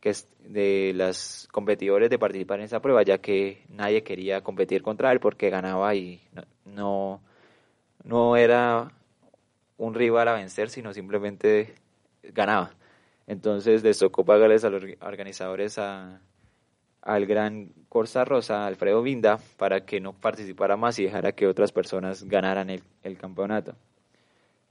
que de los competidores de participar en esa prueba, ya que nadie quería competir contra él porque ganaba y no, no era un rival a vencer, sino simplemente ganaba. Entonces les tocó pagarles a los organizadores al gran Corsa Rosa, Alfredo Vinda, para que no participara más y dejara que otras personas ganaran el, campeonato.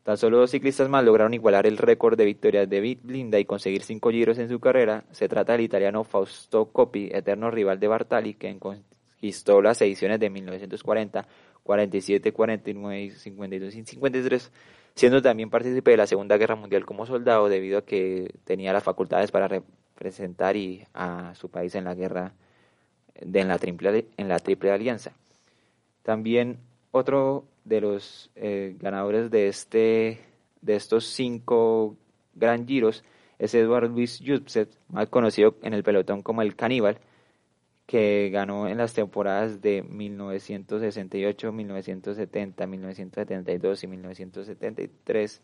Tan solo dos ciclistas más lograron igualar el récord de victorias de Blinda y conseguir cinco giros en su carrera. Se trata del italiano Fausto Coppi, eterno rival de Bartali, que conquistó las ediciones de 1940, 47, 49, 52 y 53 siendo también partícipe de la Segunda Guerra Mundial como soldado debido a que tenía las facultades para representar y a su país en la guerra de, en, la triple, en la Triple Alianza. También otro de los eh, ganadores de, este, de estos cinco gran giros es Eduard Luis Jutset, más conocido en el pelotón como el Caníbal, que ganó en las temporadas de 1968, 1970, 1972 y 1973,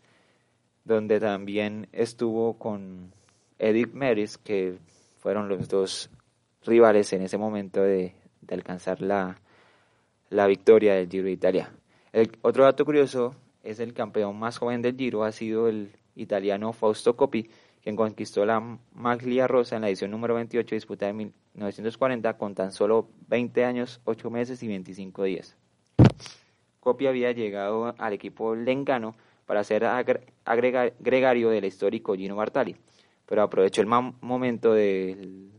donde también estuvo con Edith Meris, que fueron los dos rivales en ese momento de, alcanzar la, la, victoria del Giro de Italia. El, otro dato curioso es el campeón más joven del Giro, ha sido el italiano Fausto Coppi, quien conquistó la maglia rosa en la edición número 28 disputada en 1940 con tan solo 20 años, 8 meses y 25 días. Copia había llegado al equipo lengano para ser agregario del histórico Gino Bartali, pero aprovechó el momento del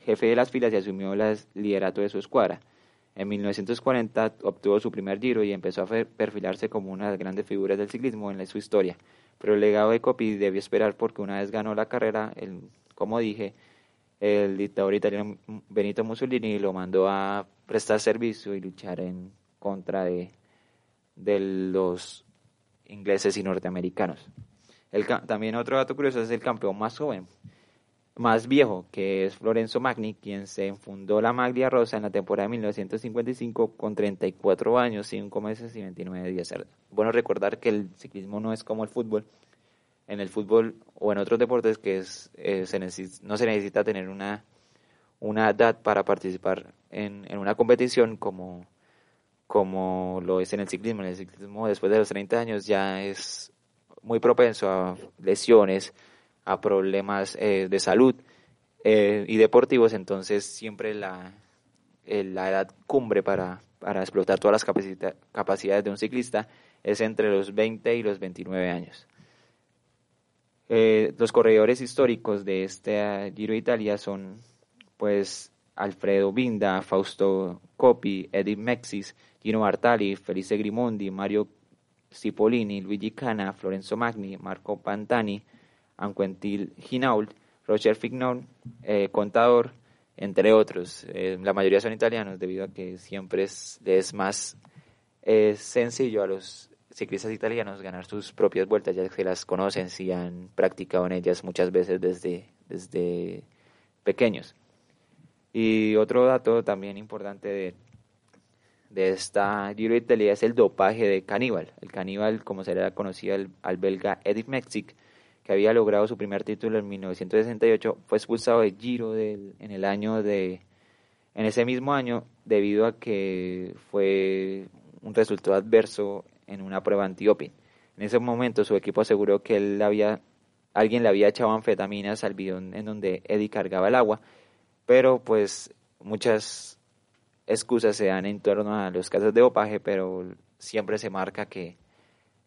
jefe de las filas y asumió el liderato de su escuadra. En 1940 obtuvo su primer giro y empezó a perfilarse como una de las grandes figuras del ciclismo en su historia. Pero el legado de Coppi debió esperar porque una vez ganó la carrera, el, como dije, el dictador italiano Benito Mussolini lo mandó a prestar servicio y luchar en contra de, de los ingleses y norteamericanos. El, también otro dato curioso es el campeón más joven, más viejo, que es Lorenzo Magni, quien se fundó la Maglia Rosa en la temporada de 1955 con 34 años, 5 meses y 29 días. Bueno recordar que el ciclismo no es como el fútbol, en el fútbol o en otros deportes que es, eh, no se necesita tener una, una edad para participar en, en, una competición como, como lo es en el ciclismo. En el ciclismo después de los 30 años ya es muy propenso a lesiones, a problemas eh, de salud eh, y deportivos, entonces siempre la, la edad cumbre para para explotar todas las capacita- capacidades de un ciclista es entre los 20 y los 29 años. Eh, los corredores históricos de este eh, Giro de Italia son pues Alfredo Binda, Fausto Coppi, Edith Mexis, Gino Bartali, Felice Grimondi, Mario Cipollini, Luigi Cana, Florenzo Magni, Marco Pantani, Anquentil Ginault, Roger Fignon, eh, Contador, entre otros. Eh, la mayoría son italianos debido a que siempre es, es más eh, sencillo a los ciclistas italianos ganar sus propias vueltas, ya que las conocen, si han practicado en ellas muchas veces desde, desde pequeños. Y otro dato también importante de, de esta Giro Italia es el dopaje de Caníbal. El Caníbal, como se le ha conocido al, al belga Edith Mexic, que había logrado su primer título en 1968, fue expulsado de Giro en el año de en ese mismo año debido a que fue un resultado adverso en una prueba antidoping. En ese momento su equipo aseguró que él había alguien le había echado anfetaminas al bidón en donde Eddie cargaba el agua, pero pues muchas excusas se dan en torno a los casos de dopaje, pero siempre se marca que,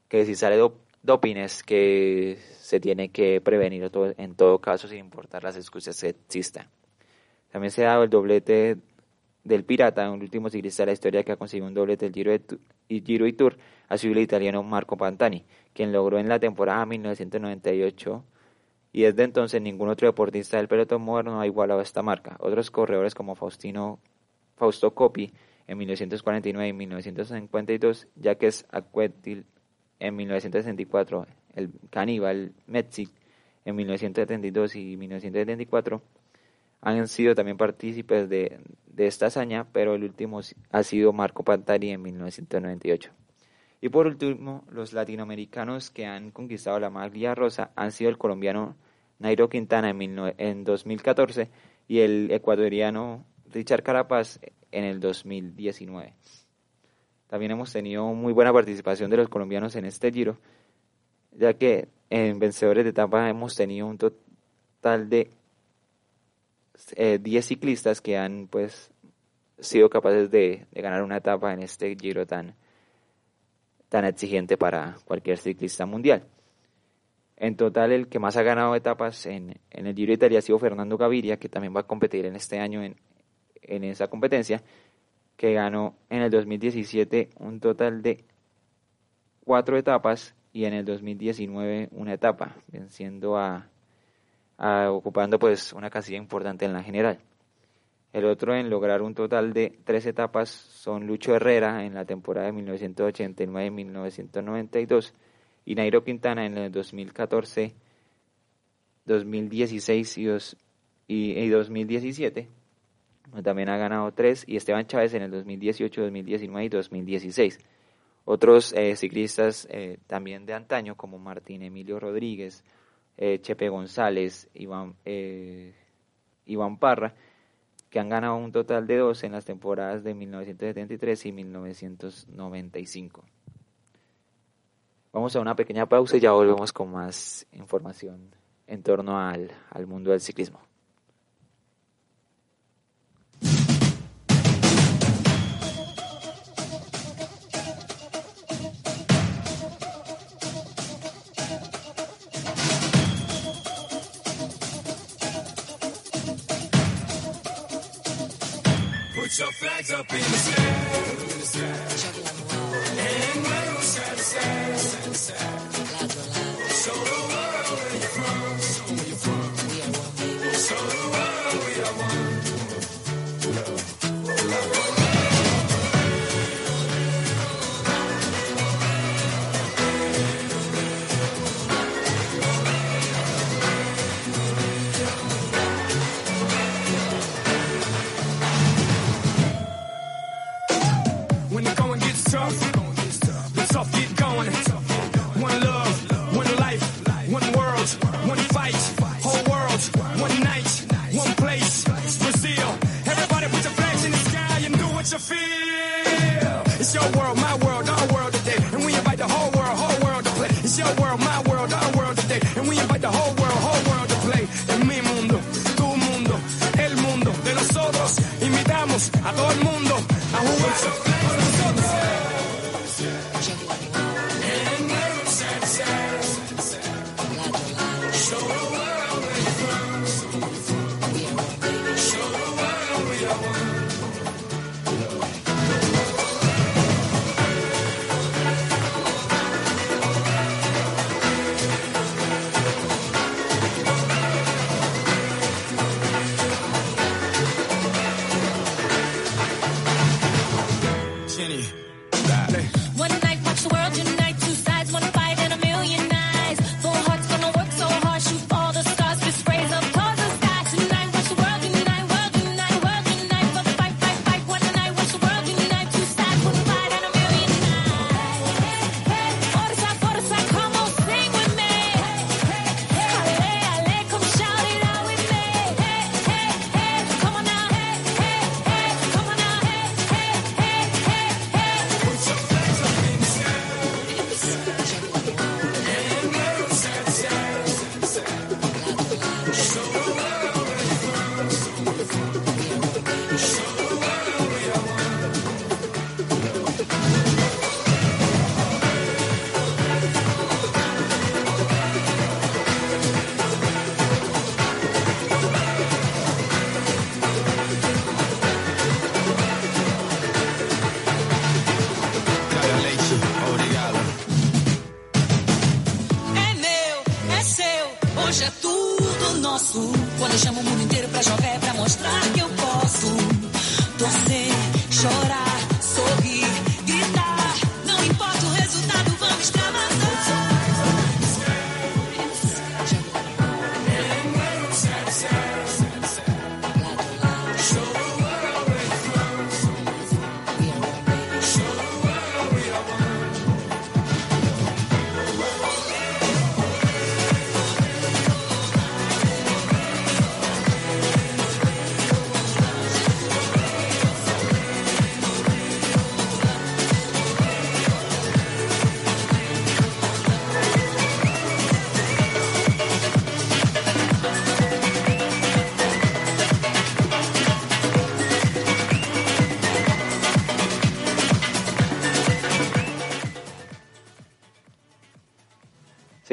que si sale dop doping que se tiene que prevenir en todo caso sin importar las excusas que existan. También se ha dado el doblete del Pirata, un último ciclista de la historia que ha conseguido un doblete del Giro, de y Giro y Tour, ha sido el italiano Marco Pantani, quien logró en la temporada 1998 y desde entonces ningún otro deportista del pelotón moderno ha igualado esta marca. Otros corredores como Faustino, Fausto Coppi en 1949 y 1952, Jacques Aquetil en 1964, el Caníbal Metzik en 1972 y 1974, han sido también partícipes de, de, esta hazaña, pero el último ha sido Marco Pantani en 1998. Y por último, los latinoamericanos que han conquistado la maglia rosa han sido el colombiano Nairo Quintana en, en 2014 y el ecuatoriano Richard Carapaz en el 2019. También hemos tenido muy buena participación de los colombianos en este giro, ya que en vencedores de etapa hemos tenido un total de eh, 10 ciclistas que han pues sido capaces de, ganar una etapa en este giro tan, tan exigente para cualquier ciclista mundial. En total, el que más ha ganado etapas en, en el Giro de Italia ha sido Fernando Gaviria, que también va a competir en este año en, en esa competencia, que ganó en el 2017 un total de cuatro etapas y en el 2019 una etapa, venciendo a, a ocupando pues una casilla importante en la general. El otro en lograr un total de tres etapas son Lucho Herrera en la temporada de 1989 y 1992 y Nairo Quintana en el 2014, 2016 y, dos, y, y 2017. También ha ganado tres y Esteban Chávez en el 2018, 2019 y 2016. Otros eh, ciclistas eh, también de antaño como Martín Emilio Rodríguez, eh, Chepe González, Iván, Iván Parra, que han ganado un total de dos en las temporadas de 1973 y 1995. Vamos a una pequeña pausa y ya volvemos con más información en torno al, al mundo del ciclismo. Flags up in the sky.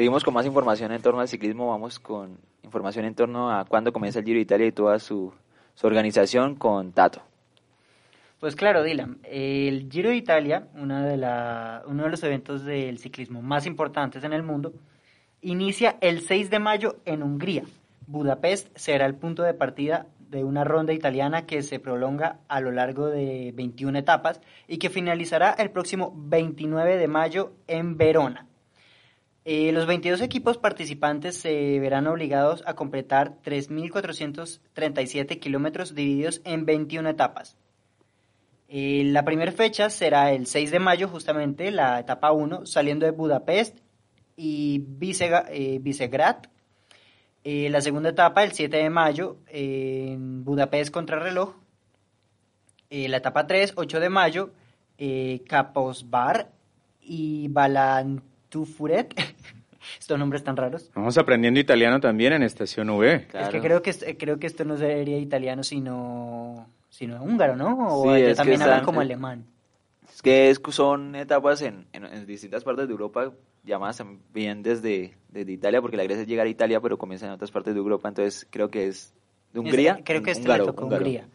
Seguimos con más información en torno al ciclismo. Vamos con información en torno a cuándo comienza el Giro de Italia y toda su, organización con Tato. Pues claro, Dylan, el Giro de Italia, una de la, uno de los eventos del ciclismo más importantes en el mundo, inicia el 6 de mayo en Hungría. Budapest será el punto de partida de una ronda italiana que se prolonga a lo largo de 21 etapas y que finalizará el próximo 29 de mayo en Verona. Eh, los 22 equipos participantes se verán obligados a completar 3.437 kilómetros divididos en 21 etapas. Eh, la primera fecha será el 6 de mayo, justamente la etapa 1, saliendo de Budapest y eh, Visegrad. Eh, la segunda etapa, el 7 de mayo, en Budapest contra reloj. Eh, la etapa 3, 8 de mayo, Kaposvar y Balantufuret. Estos nombres tan raros. Vamos aprendiendo italiano también en Estación V. Es que creo que, es- creo que esto no sería italiano, sino, sino húngaro, ¿no? O Sí, ellos es que también hablan están- como alemán. Es que es- son etapas en, en- en distintas partes de Europa, llamadas también desde, desde Italia, porque la gracia es llegar a Italia, pero comienza en otras partes de Europa, entonces creo que es de Hungría. Es- creo que este húngaro, le tocó húngaro. Hungría.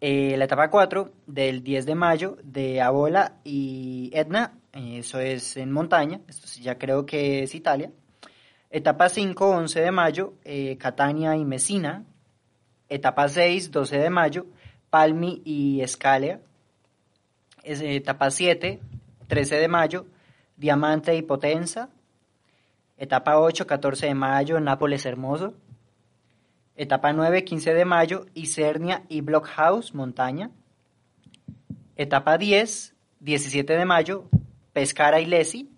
Eh, la etapa 4 del 10 de mayo de Abola y Etna, eh, eso es en montaña, esto ya creo que es Italia. Etapa 5, 11 de mayo, eh, Catania y Messina. Etapa 6, 12 de mayo, Palmi y Escalea. Es, eh, etapa 7, 13 de mayo, Diamante y Potenza. Etapa 8, 14 de mayo, Nápoles Hermoso. Etapa 9, 15 de mayo, Isernia y Blockhouse, montaña. Etapa 10, 17 de mayo, Pescara y Lesi.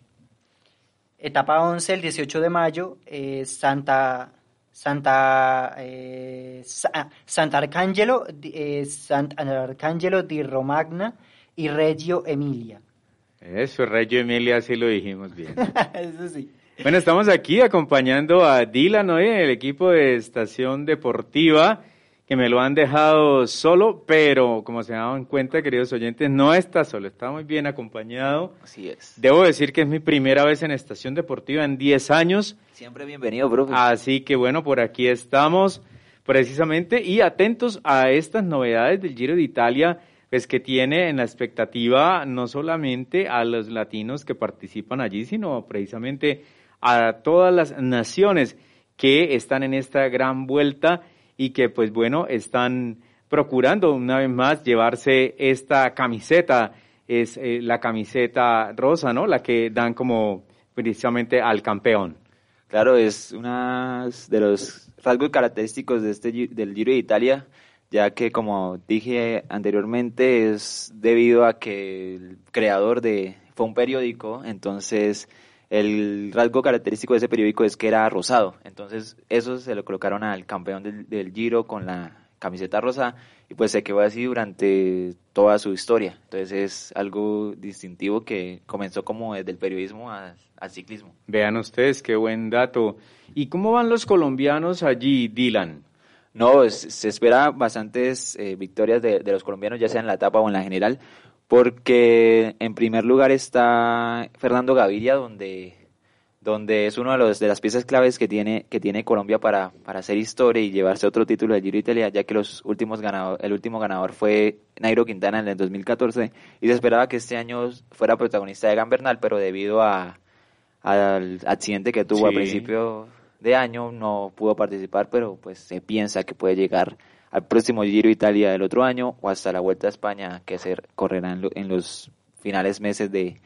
Etapa 11, el 18 de mayo, eh, Santa, Santa, eh, Sa- ah, Sant'Arcangelo, di- eh, Sant'Arcangelo di Romagna y Reggio Emilia. Eso, Reggio Emilia, así lo dijimos bien. Eso sí. Bueno, estamos aquí acompañando a Dylan hoy en el equipo de Estación Deportiva, que me lo han dejado solo, pero como se dan cuenta, queridos oyentes, no está solo, está muy bien acompañado. Así es. Debo decir que es mi primera vez en Estación Deportiva en 10 años. Siempre bienvenido, profe. Así que bueno, por aquí estamos precisamente y atentos a estas novedades del Giro de Italia, pues que tiene en la expectativa no solamente a los latinos que participan allí, sino precisamente a todas las naciones que están en esta gran vuelta y que pues bueno, están procurando una vez más llevarse esta camiseta, es eh, la camiseta rosa, ¿no? La que dan como precisamente al campeón. Claro, es uno de los rasgos característicos de este del Giro de Italia, ya que como dije anteriormente es debido a que el creador de fue un periódico, entonces el rasgo característico de ese periódico es que era rosado, entonces eso se lo colocaron al campeón del, del Giro con la camiseta rosa y pues se quedó así durante toda su historia, entonces es algo distintivo que comenzó como desde el periodismo a- al ciclismo. Vean ustedes qué buen dato. ¿Y cómo van los colombianos allí, Dylan? No, se espera bastantes eh, victorias de, de los colombianos, ya sea en la etapa o en la general, porque en primer lugar está Fernando Gaviria, donde, donde es uno de, los, de las piezas claves que tiene, que tiene Colombia para, para hacer historia y llevarse otro título del Giro de Italia, ya que los últimos ganador, el último ganador fue Nairo Quintana en el 2014 y se esperaba que este año fuera protagonista de Gambernal, pero debido a, al accidente que tuvo Sí. principio de año no pudo participar, pero pues se piensa que puede llegar al próximo Giro Italia del otro año o hasta la Vuelta a España que se correrá en, lo- en los finales meses de,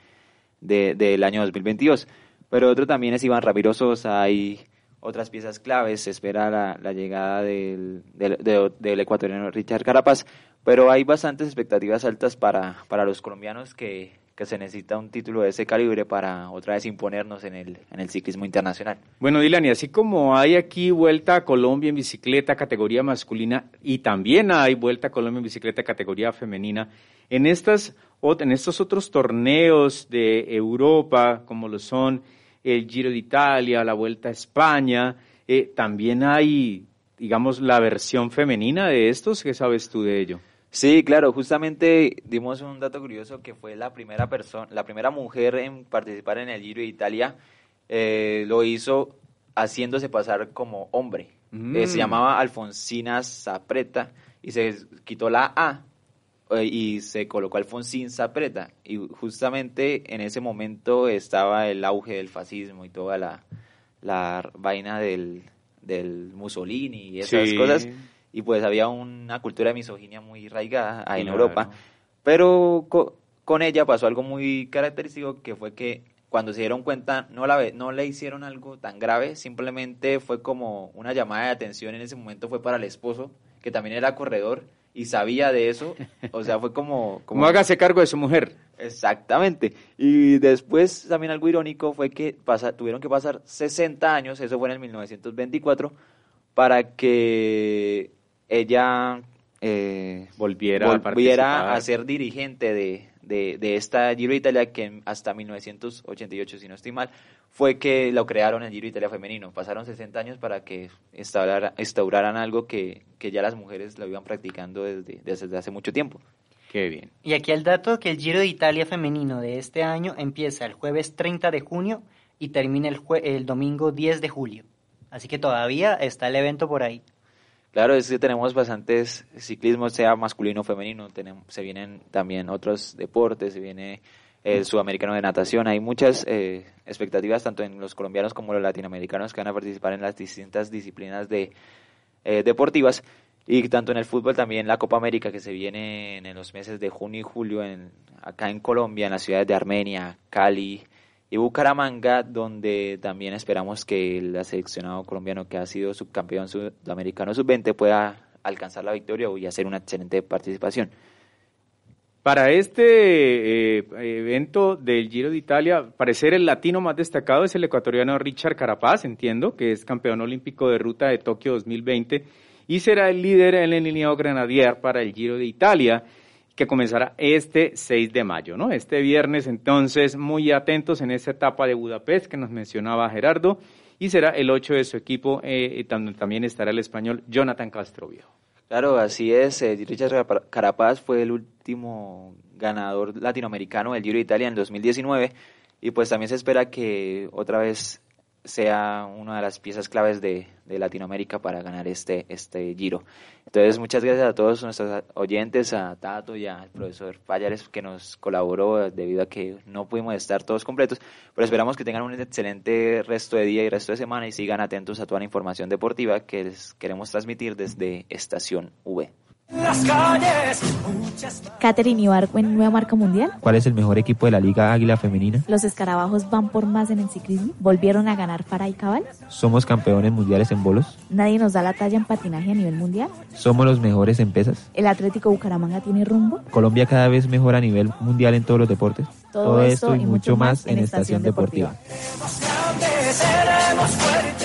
de- del año 2022. Pero otro también es Iván Ramiro Sosa, hay otras piezas claves, se espera la, llegada del, del, de- del ecuatoriano Richard Carapaz, pero hay bastantes expectativas altas para, para los colombianos que, que se necesita un título de ese calibre para otra vez imponernos en el, en el ciclismo internacional. Bueno, Dylan, y así como hay aquí Vuelta a Colombia en bicicleta categoría masculina y también hay Vuelta a Colombia en bicicleta categoría femenina, en, estas, en estos otros torneos de Europa, como lo son el Giro de Italia, la Vuelta a España, eh, también hay, digamos, la versión femenina de estos. ¿Qué sabes tú de ello? Sí, claro, justamente dimos un dato curioso que fue la primera persona, la primera mujer en participar en el Giro de Italia, eh, lo hizo haciéndose pasar como hombre. Mm. Eh, se llamaba Alfonsina Zapreta y se quitó la A eh, y se colocó Alfonsín Zapreta. Y justamente en ese momento estaba el auge del fascismo y toda la, la vaina del, del Mussolini y esas Sí. cosas. Y pues había una cultura de misoginia muy arraigada ahí en. Europa. Pero co- con ella pasó algo muy característico que fue que cuando se dieron cuenta no, la, no le hicieron algo tan grave, simplemente fue como una llamada de atención en ese momento fue para el esposo, que también era corredor y sabía de eso, o sea, fue como... Como hágase cargo de su mujer. Exactamente. Y después también algo irónico fue que pasa, tuvieron que pasar 60 años, eso fue en el 1924, para que ella eh, Volviera a volviera a ser dirigente de, de, de esta Giro de Italia que hasta 1988, si no estoy mal, fue que lo crearon el Giro de Italia femenino. Pasaron 60 años para que instaurara- instauraran algo que, que ya las mujeres lo iban practicando desde, desde hace mucho tiempo. Qué bien. Y aquí el dato que el Giro de Italia femenino de este año empieza el jueves 30 de junio y termina el, jue- el domingo 10 de julio. Así que todavía está el evento por ahí. Claro, es que tenemos bastantes ciclismo, sea masculino o femenino, tenemos, se vienen también otros deportes, se viene el sudamericano de natación, hay muchas eh, expectativas tanto en los colombianos como los latinoamericanos que van a participar en las distintas disciplinas de eh, deportivas. Y tanto en el fútbol también la Copa América que se viene en los meses de junio y julio en, acá en Colombia, en las ciudades de Armenia, Cali y Bucaramanga, donde también esperamos que el seleccionado colombiano que ha sido subcampeón sudamericano sub-20 pueda alcanzar la victoria y hacer una excelente participación. Para este eh, evento del Giro de Italia, parecer el latino más destacado es el ecuatoriano Richard Carapaz, entiendo, que es campeón olímpico de ruta de Tokio 2020 y será el líder en el lineado grenadier para el Giro de Italia, que comenzará este 6 de mayo, ¿no? Este viernes, entonces, muy atentos en esta etapa de Budapest que nos mencionaba Gerardo, y será el 8 de su equipo, eh, también estará el español Jonathan Castroviejo. Claro, así es. eh, Richard Carapaz fue el último ganador latinoamericano del Giro de Italia en 2019 y pues también se espera que otra vez sea una de las piezas claves de, Latinoamérica para ganar este, este Giro. Entonces, muchas gracias a todos nuestros oyentes, a Tato y al profesor Payares que nos colaboró debido a que no pudimos estar todos completos, pero esperamos que tengan un excelente resto de día y resto de semana y sigan atentos a toda la información deportiva que les queremos transmitir desde Estación V. Las calles, muchas Catherine Ibargüen, nueva marca mundial. ¿Cuál es el mejor equipo de la Liga Águila Femenina? Los escarabajos van por más en el ciclismo. Volvieron a ganar Farah y Cabal. ¿Somos campeones mundiales en bolos? Nadie nos da la talla en patinaje a nivel mundial. ¿Somos los mejores en pesas? El Atlético Bucaramanga tiene rumbo. ¿Colombia cada vez mejor a nivel mundial en todos los deportes? Todo esto y mucho más en Estación Deportiva. Las